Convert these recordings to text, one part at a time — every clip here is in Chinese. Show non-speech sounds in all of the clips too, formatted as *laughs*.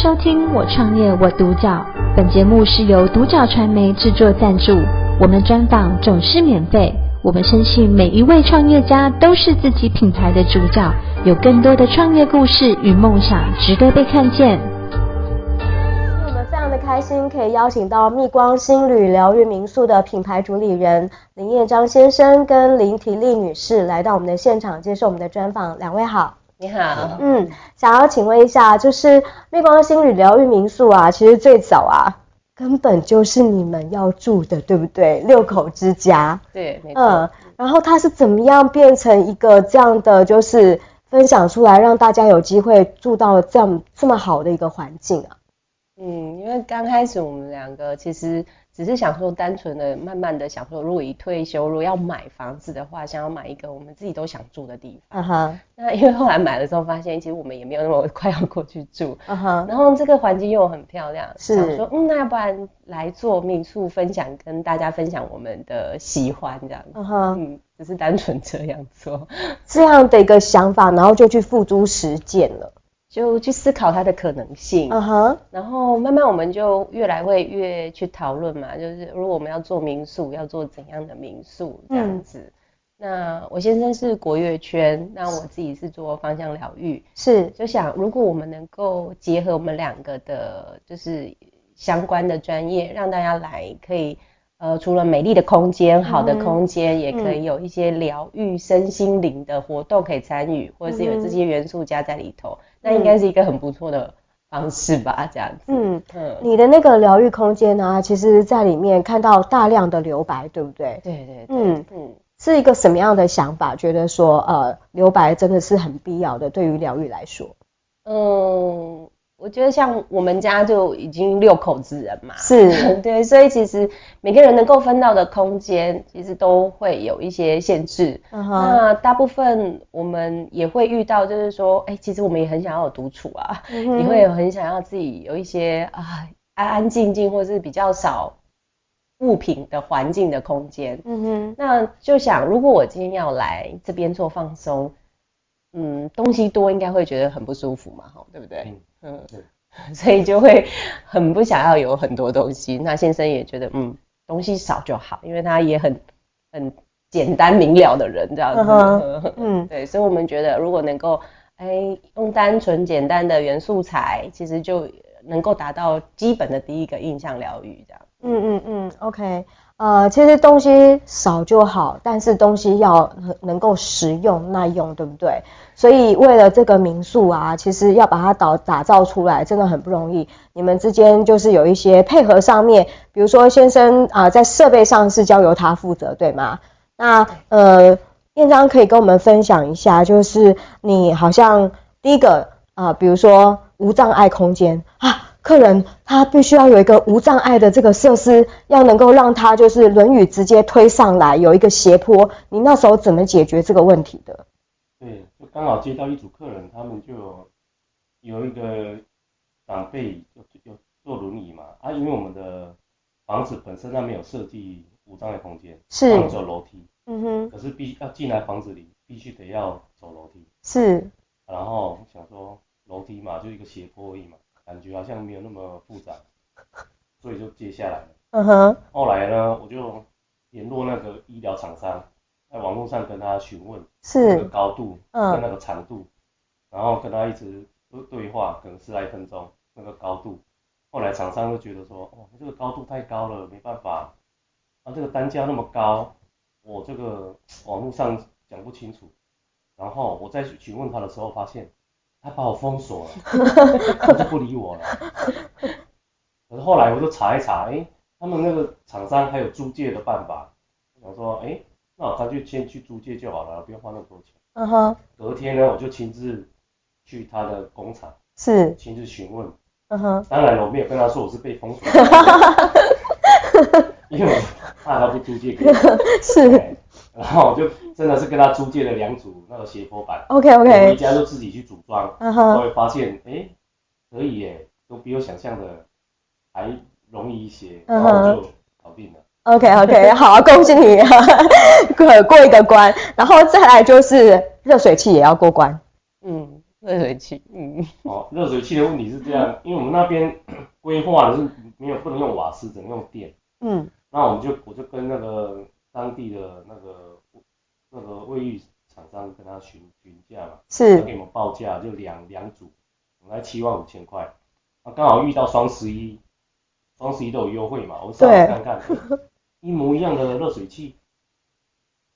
收听《我创业我独角》，本节目是由独角传媒制作赞助，我们专访总是免费。我们深信每一位创业家都是自己品牌的主角，有更多的创业故事与梦想值得被看见。我们非常的开心，可以邀请到蜜光新旅疗愈民宿的品牌主理人林彦章先生跟林缇丽女士来到我们的现场接受我们的专访。两位好。你好，嗯，想要请问一下，就是蜜光星旅疗愈民宿啊，其实最早啊，根本就是你们要住的，对不对？六口之家，对，没错。嗯，然后它是怎么样变成一个这样的，就是分享出来，让大家有机会住到这样这么好的一个环境啊？嗯，因为刚开始我们两个其实。只是想说，单纯的、慢慢的想说，如果一退休，如果要买房子的话，想要买一个我们自己都想住的地方。嗯哼。那因为后来买了之后，发现其实我们也没有那么 *laughs* 快要过去住。嗯哼。然后这个环境又很漂亮，是想说，嗯，那要不然来做民宿分享，跟大家分享我们的喜欢这样。嗯哼。嗯，只是单纯这样做，*laughs* 这样的一个想法，然后就去付诸实践了。就去思考它的可能性，嗯哼，然后慢慢我们就越来会越去讨论嘛，就是如果我们要做民宿，要做怎样的民宿这样子。嗯、那我先生是国乐圈，那我自己是做芳香疗愈，是就想如果我们能够结合我们两个的，就是相关的专业，让大家来可以。呃，除了美丽的空间、好的空间，嗯、也可以有一些疗愈身心灵的活动可以参与，嗯、或者是有这些元素加在里头，嗯、那应该是一个很不错的方式吧？这样子。嗯嗯，你的那个疗愈空间呢，其实在里面看到大量的留白，对不对？对对对。嗯嗯，是一个什么样的想法？觉得说，呃，留白真的是很必要的，对于疗愈来说。嗯。我觉得像我们家就已经六口之人嘛，是 *laughs* 对，所以其实每个人能够分到的空间，其实都会有一些限制。Uh huh. 那大部分我们也会遇到，就是说，哎、欸，其实我们也很想要有独处啊，也、uh huh. 会有很想要自己有一些啊安安静静，或是比较少物品的环境的空间。嗯哼、uh，huh. 那就想，如果我今天要来这边做放松，嗯，东西多应该会觉得很不舒服嘛，哈，对不对？嗯嗯，*laughs* 所以就会很不想要有很多东西。那先生也觉得，嗯，东西少就好，因为他也很很简单明了的人，这样子。Uh. *laughs* 嗯，对，所以我们觉得，如果能够，哎，用单纯简单的原素材，其实就能够达到基本的第一个印象疗愈，这样。嗯嗯嗯，OK。呃，其实东西少就好，但是东西要能够实用耐用，对不对？所以为了这个民宿啊，其实要把它打打造出来，真的很不容易。你们之间就是有一些配合上面，比如说先生啊、在设备上是交由他负责，对吗？那呃，彦章可以跟我们分享一下，就是你好像第一个啊、比如说无障碍空间啊。客人他必须要有一个无障碍的这个设施，要能够让他就是轮椅直接推上来，有一个斜坡。你那时候怎么解决这个问题的？对，就刚好接到一组客人，他们就有一个长辈就就坐轮椅嘛，啊，因为我们的房子本身它没有设计无障碍空间，是走楼梯，嗯哼，可是必须要进来房子里，必须得要走楼梯，是，然后想说楼梯嘛，就一个斜坡而已嘛。感觉好像没有那么复杂，所以就接下来了。嗯哼。后来呢，我就联络那个医疗厂商，在网络上跟他询问是那个高度跟那个长度，然后跟他一直对话，可能十来分钟那个高度。后来厂商就觉得说，哦，这个高度太高了，没办法。啊，这个单价那么高，我这个网络上讲不清楚。然后我再询问他的时候，发现。他把我封锁了，*laughs* 他就不理我了。可是后来我就查一查，哎、欸，他们那个厂商还有租借的办法。我想说，哎、欸，那我干脆先去租借就好了，不用花那么多钱。嗯哼。隔天呢，我就亲自去他的工厂，是亲自询问。嗯哼。当然了，我没有跟他说我是被封锁的，*laughs* 因为我怕他不租借给我。*laughs* 是。然后我就真的是跟他租借了两组那个斜坡板，OK OK，回家就自己去组装，然后、uh huh. 会发现，哎，可以耶，都比我想象的还容易一些，然后就搞定了。OK OK，*laughs* 好，恭喜你 *laughs* 过过一个关，然后再来就是热水器也要过关。嗯，热水器，嗯。哦，热水器的问题是这样，因为我们那边规划的是没有不能用瓦斯，只能用电。嗯。那我们就我就跟那个当地的那个那个卫浴厂商跟他询询价嘛，是。他给我们报价就两两组，来七万五千块。啊，刚好遇到双十一，双十一都有优惠嘛，我上网看看，*laughs* 一模一样的热水器。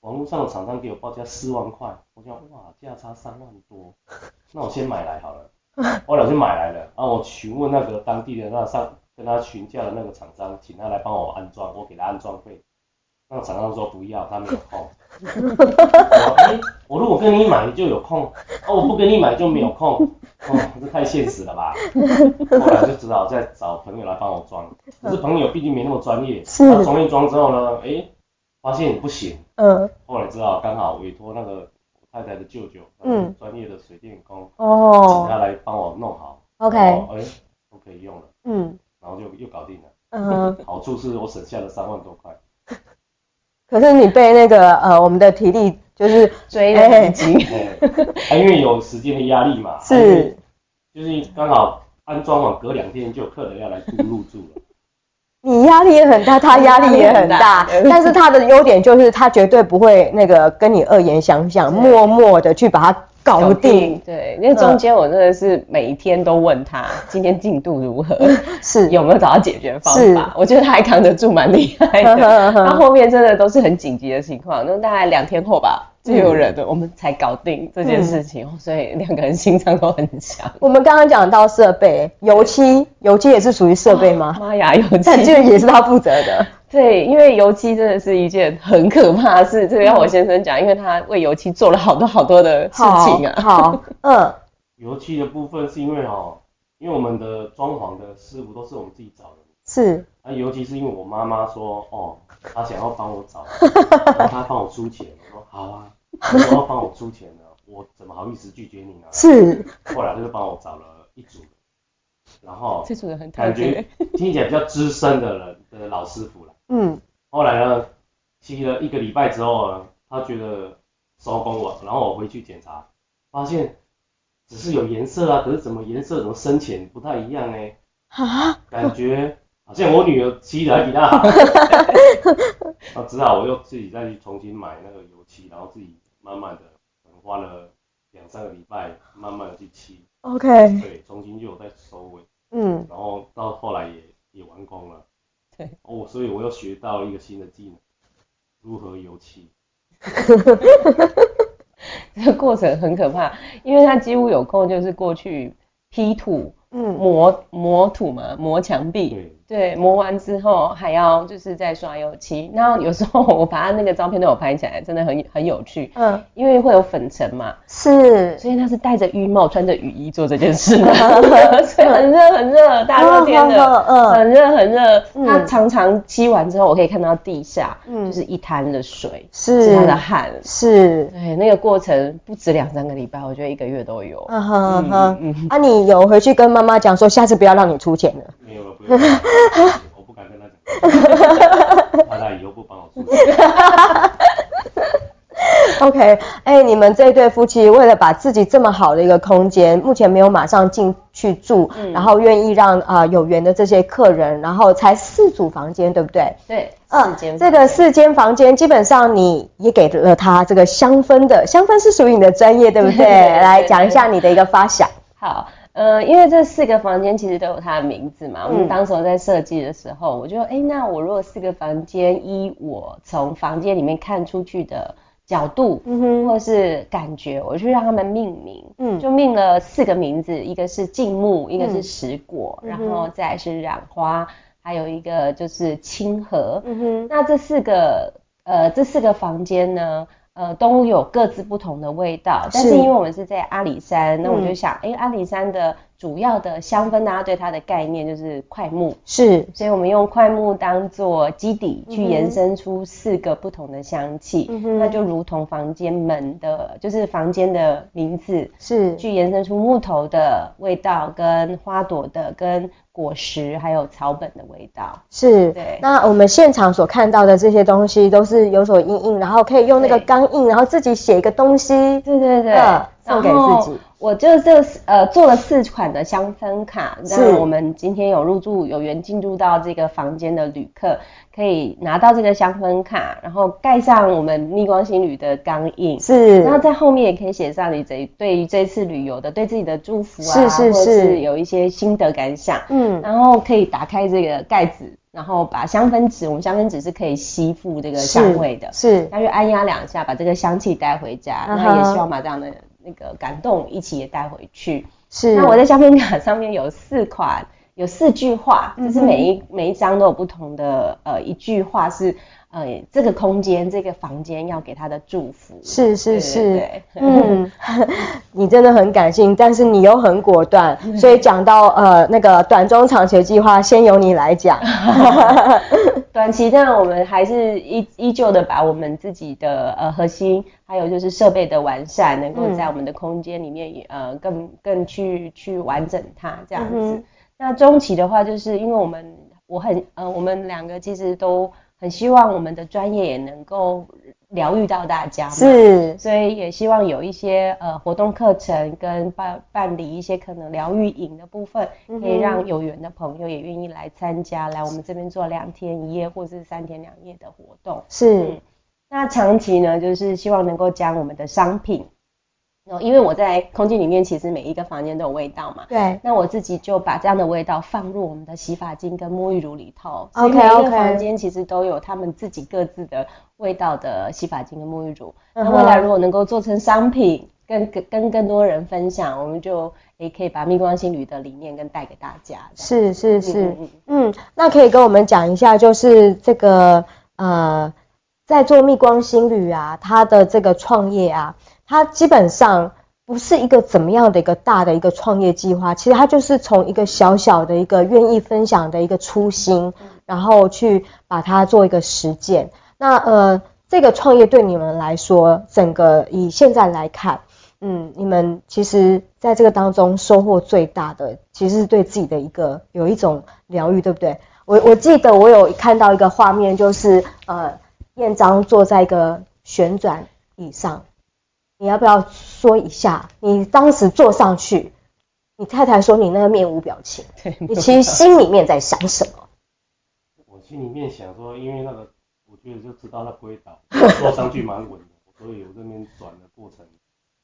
网络上的厂商给我报价四万块，我想哇，价差三万多，那我先买来好了。*laughs* 后来我就买来了，然后我询问那个当地的那上跟他询价的那个厂商，请他来帮我安装，我给他安装费。那个厂商说不要，他没有空。*laughs* 我、欸、我如果跟你买就有空，哦，我不跟你买就没有空，哦，这太现实了吧？后来就只好再找朋友来帮我装，可是朋友毕竟没那么专业，他装一装之后呢，哎、欸。发现不行，嗯，后来知道刚好委托那个太太的舅舅，嗯，专业的水电工，哦，请他来帮我弄好，OK，哎，都可以用了，嗯，然后就又搞定了，嗯，好处是我省下了三万多块，可是你被那个呃我们的体力就是追的很紧，*laughs* 因为有时间的压力嘛，是，就是刚好安装完隔两天就有客人要来住入住了。你压力也很大，他压力也很大，*laughs* 但是他的优点就是他绝对不会那个跟你恶言相向，默默的去把它搞定。对，因为中间我真的是每一天都问他今天进度如何，*laughs* 是有没有找到解决方法。我觉得他还扛得住，蛮厉害的。*laughs* 他后面真的都是很紧急的情况，那大概两天后吧。就有人的，我们才搞定这件事情，嗯、所以两个人心脏都很强。我们刚刚讲到设备，油漆，油漆也是属于设备吗？妈呀，油漆，但这个也是他负责的。*laughs* 对，因为油漆真的是一件很可怕的事，这个要我先生讲，因为他为油漆做了好多好多的事情啊。好，嗯，油漆的部分是因为哦，因为我们的装潢的师傅都是我们自己找的。是。啊，尤其是因为我妈妈说，哦，她想要帮我找，然后她帮我出钱，我说好啊。你要帮我出钱呢，我怎么好意思拒绝你呢？是，后来他就帮我找了一组，然后这组人很感觉听起来比较资深的人的老师傅了。嗯，后来呢，漆了一个礼拜之后呢，他觉得收工了，然后我回去检查，发现只是有颜色啊，可是怎么颜色怎么深浅不太一样呢？啊，感觉好像我女儿漆的还比他好。那 *laughs* 只好我又自己再去重新买那个油漆，然后自己。慢慢的，可能花了两三个礼拜，慢慢的去漆。OK。对，重新就有在收尾。嗯。然后到后来也也完工了。对。哦，所以我又学到一个新的技能，如何油漆。*laughs* 这个过程很可怕，因为他几乎有空就是过去 P 土。嗯，磨磨土嘛，磨墙壁，对，磨完之后还要就是再刷油漆。然后有时候我把他那个照片都有拍起来，真的很很有趣。嗯，因为会有粉尘嘛，是，所以他是戴着浴帽，穿着雨衣做这件事。的，*laughs* 所以很热很热，大热天的，嗯，很热很热。他常常漆完之后，我可以看到地下，嗯，就是一滩的水，是。他的汗，是，对，那个过程不止两三个礼拜，我觉得一个月都有。嗯哼哼，啊，你有回去跟妈妈讲说，下次不要让你出钱了。没有了，不用了，我不敢跟他讲，怕他以后不帮我出钱。OK，哎、欸，你们这对夫妻为了把自己这么好的一个空间，目前没有马上进去住，嗯、然后愿意让啊、呃、有缘的这些客人，然后才四组房间，对不对？对，四间、嗯。这个四间房间基本上你也给了他这个香氛的，香氛是属于你的专业，对不对？*laughs* 对对对对，来讲一下你的一个发想。好。呃，因为这四个房间其实都有它的名字嘛，我们当时在设计的时候，我就说，哎，那我如果四个房间，依我从房间里面看出去的角度，嗯哼，或是感觉，我就让他们命名，嗯，就命了四个名字，一个是静木，一个是石果，嗯、然后再是染花，还有一个就是清河，嗯哼，那这四个，呃，这四个房间呢？呃，都有各自不同的味道，但是因为我们是在阿里山，是那我就想，哎、嗯，阿里山的主要的香氛，大家对它的概念就是快木，是，所以我们用快木当做基底，去延伸出四个不同的香气，嗯、哼。那就如同房间门的，就是房间的名字，是，去延伸出木头的味道，跟花朵的，跟。果实还有草本的味道。是，对。那我们现场所看到的这些东西都是有所印印，然后可以用那个钢印，然后自己写一个东西，对对对，送给自己。我就这呃做了四款的香氛卡，那我们今天有入住有缘进入到这个房间的旅客，可以拿到这个香氛卡，然后盖上我们逆光心旅的钢印，是，然后在后面也可以写上你这对于这次旅游的对自己的祝福啊，是是是，或者是有一些心得感想，嗯，然后可以打开这个盖子，然后把香氛纸，我们香氛纸是可以吸附这个香味的，是，那就按压两下，把这个香气带回家，那、uh-huh. 也希望把这样的。那个感动一起也带回去。是。那我在相片卡上面有四款，有四句话，就是每一、嗯、每一张都有不同的呃一句话是呃这个空间这个房间要给他的祝福。是是是。对对对嗯，*laughs* 你真的很感性，但是你又很果断，所以讲到呃那个短中长期的计划，先由你来讲。*laughs* *laughs* 短期呢，我们还是依依旧的把我们自己的呃核心，还有就是设备的完善，能够在我们的空间里面呃更更去去完整它这样子。嗯、那中期的话，就是因为我们我很呃我们两个其实都很希望我们的专业也能够。疗愈到大家嘛，是，所以也希望有一些呃活动课程跟办办理一些可能疗愈营的部分，可以让有缘的朋友也愿意来参加，来我们这边做两天一夜或是三天两夜的活动。是，嗯、那长期呢，就是希望能够将我们的商品。哦，因为我在空间里面，其实每一个房间都有味道嘛。对。那我自己就把这样的味道放入我们的洗发精跟沐浴乳里头。OK OK。每一个房间其实都有他们自己各自的味道的洗发精跟沐浴乳。Uh-huh. 那未来如果能够做成商品，跟跟跟更多人分享，我们就也可以把蜜光心旅的理念跟带给大家。是是是嗯嗯。嗯，那可以跟我们讲一下，就是这个呃，在做蜜光心旅啊，它的这个创业啊。它基本上不是一个怎么样的一个大的一个创业计划，其实它就是从一个小小的一个愿意分享的一个初心，然后去把它做一个实践。那呃，这个创业对你们来说，整个以现在来看，嗯，你们其实在这个当中收获最大的，其实是对自己的一个有一种疗愈，对不对？我我记得我有看到一个画面，就是呃，彦章坐在一个旋转椅上。你要不要说一下，你当时坐上去，你太太说你那个面无表情，*laughs* 你其实心里面在想什么？我心里面想说，因为那个，我觉得就知道它不会倒，*laughs* 坐上去蛮稳的，所以我这边转的过程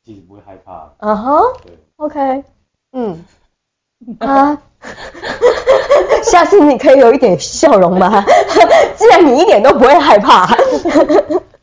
其实不会害怕。嗯哼，对，OK，嗯，啊，*laughs* 下次你可以有一点笑容吗？既然你一点都不会害怕。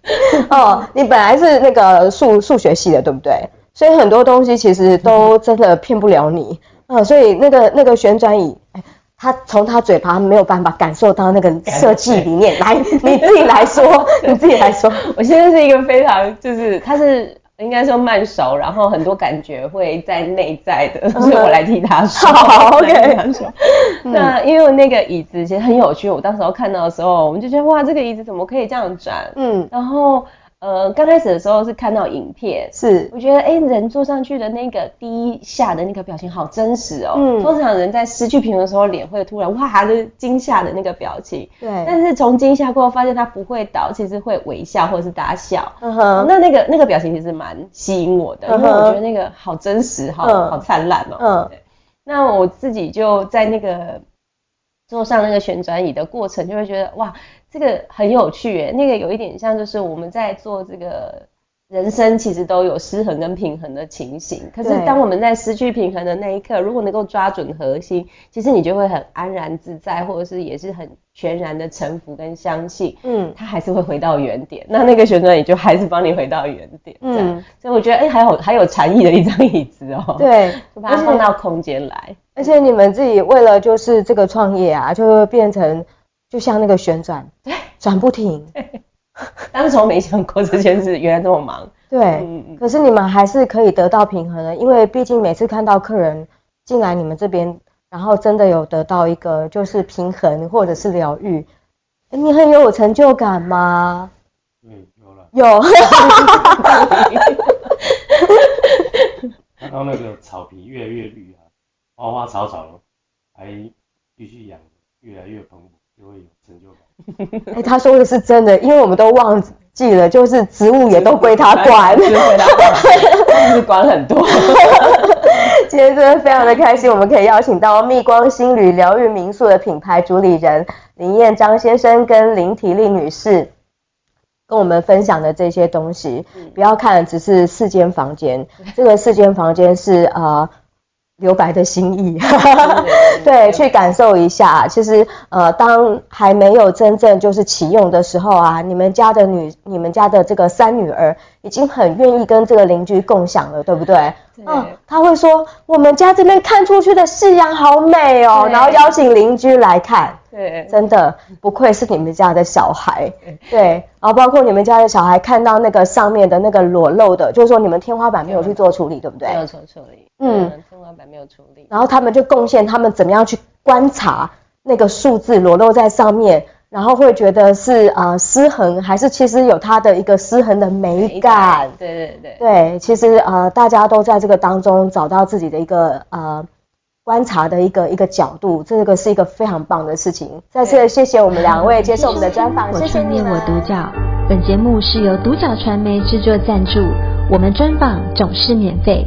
*laughs* 哦，你本来是那个数数学系的，对不对？所以很多东西其实都真的骗不了你。嗯，所以那个那个旋转椅，哎，他从他嘴巴没有办法感受到那个设计理念。来，你自己来说，*laughs* 你自己来说。我现在是一个非常就是他是。应该说慢熟，然后很多感觉会在内在的，所以我来替他说。*laughs* 好，OK。那因为那个椅子其实很有趣，我当时候看到的时候，我们就觉得哇，这个椅子怎么可以这样转？嗯，然后。呃，刚开始的时候是看到影片，是我觉得哎，人坐上去的那个第一下的那个表情好真实哦。嗯，通常人在失去平衡的时候，脸会突然哇，就是惊吓的那个表情。对，但是从惊吓过后发现他不会倒，其实会微笑或者是大笑。嗯哼，那那个那个表情其实蛮吸引我的，因为我觉得那个好真实，好好灿烂哦。嗯，对。那我自己就在那个坐上那个旋转椅的过程，就会觉得哇。这个很有趣诶，那个有一点像，就是我们在做这个人生，其实都有失衡跟平衡的情形。可是当我们在失去平衡的那一刻，如果能够抓准核心，其实你就会很安然自在，或者是也是很全然的臣服跟相信。嗯，它还是会回到原点。那那个旋转椅就还是帮你回到原点。嗯，所以我觉得，哎，还有还有禅意的一张椅子哦。*laughs* 对，就把它放到空间来。而且你们自己为了就是这个创业啊，就会变成。就像那个旋转，对，转不停。当时我没想过这件事，原来这么忙。对，嗯，可是你们还是可以得到平衡的，因为毕竟每次看到客人进来你们这边，然后真的有得到一个就是平衡或者是疗愈，你很有成就感吗？嗯，有了。有。*laughs* 看到那个草皮越来越绿啊，花花草草还继续养。越来越蓬勃，就会有成就感。*laughs* 哎、欸，他说的是真的，因为我们都忘记了，就是植物也都归他管，归他管，是管很多。*laughs* 今天真的非常的开心，我们可以邀请到蜜光新旅疗愈民宿的品牌主理人林彦章先生跟林体丽女士，跟我们分享的这些东西。嗯、不要看只是四间房间，这个四间房间是呃。留白的心意，*laughs* 对，去感受一下。其实，呃，当还没有真正就是启用的时候啊，你们家的女，你们家的这个三女儿已经很愿意跟这个邻居共享了，对不对？嗯，他会说我们家这边看出去的夕阳好美哦，然后邀请邻居来看。对，真的不愧是你们家的小孩。对，然后包括你们家的小孩看到那个上面的那个裸露的，就是说你们天花板没有去做处理，对不对？没有做处理。嗯，天花板没有处理。然后他们就贡献他们怎么样去观察那个数字裸露在上面，然后会觉得是呃失衡，还是其实有它的一个失衡的美感。对对对。对，其实呃大家都在这个当中找到自己的一个呃。观察的一个一个角度，这个是一个非常棒的事情。再次谢谢我们两位接受我们的专访，谢谢你们。我创业我独角，本节目是由独角传媒制作赞助，我们专访总是免费。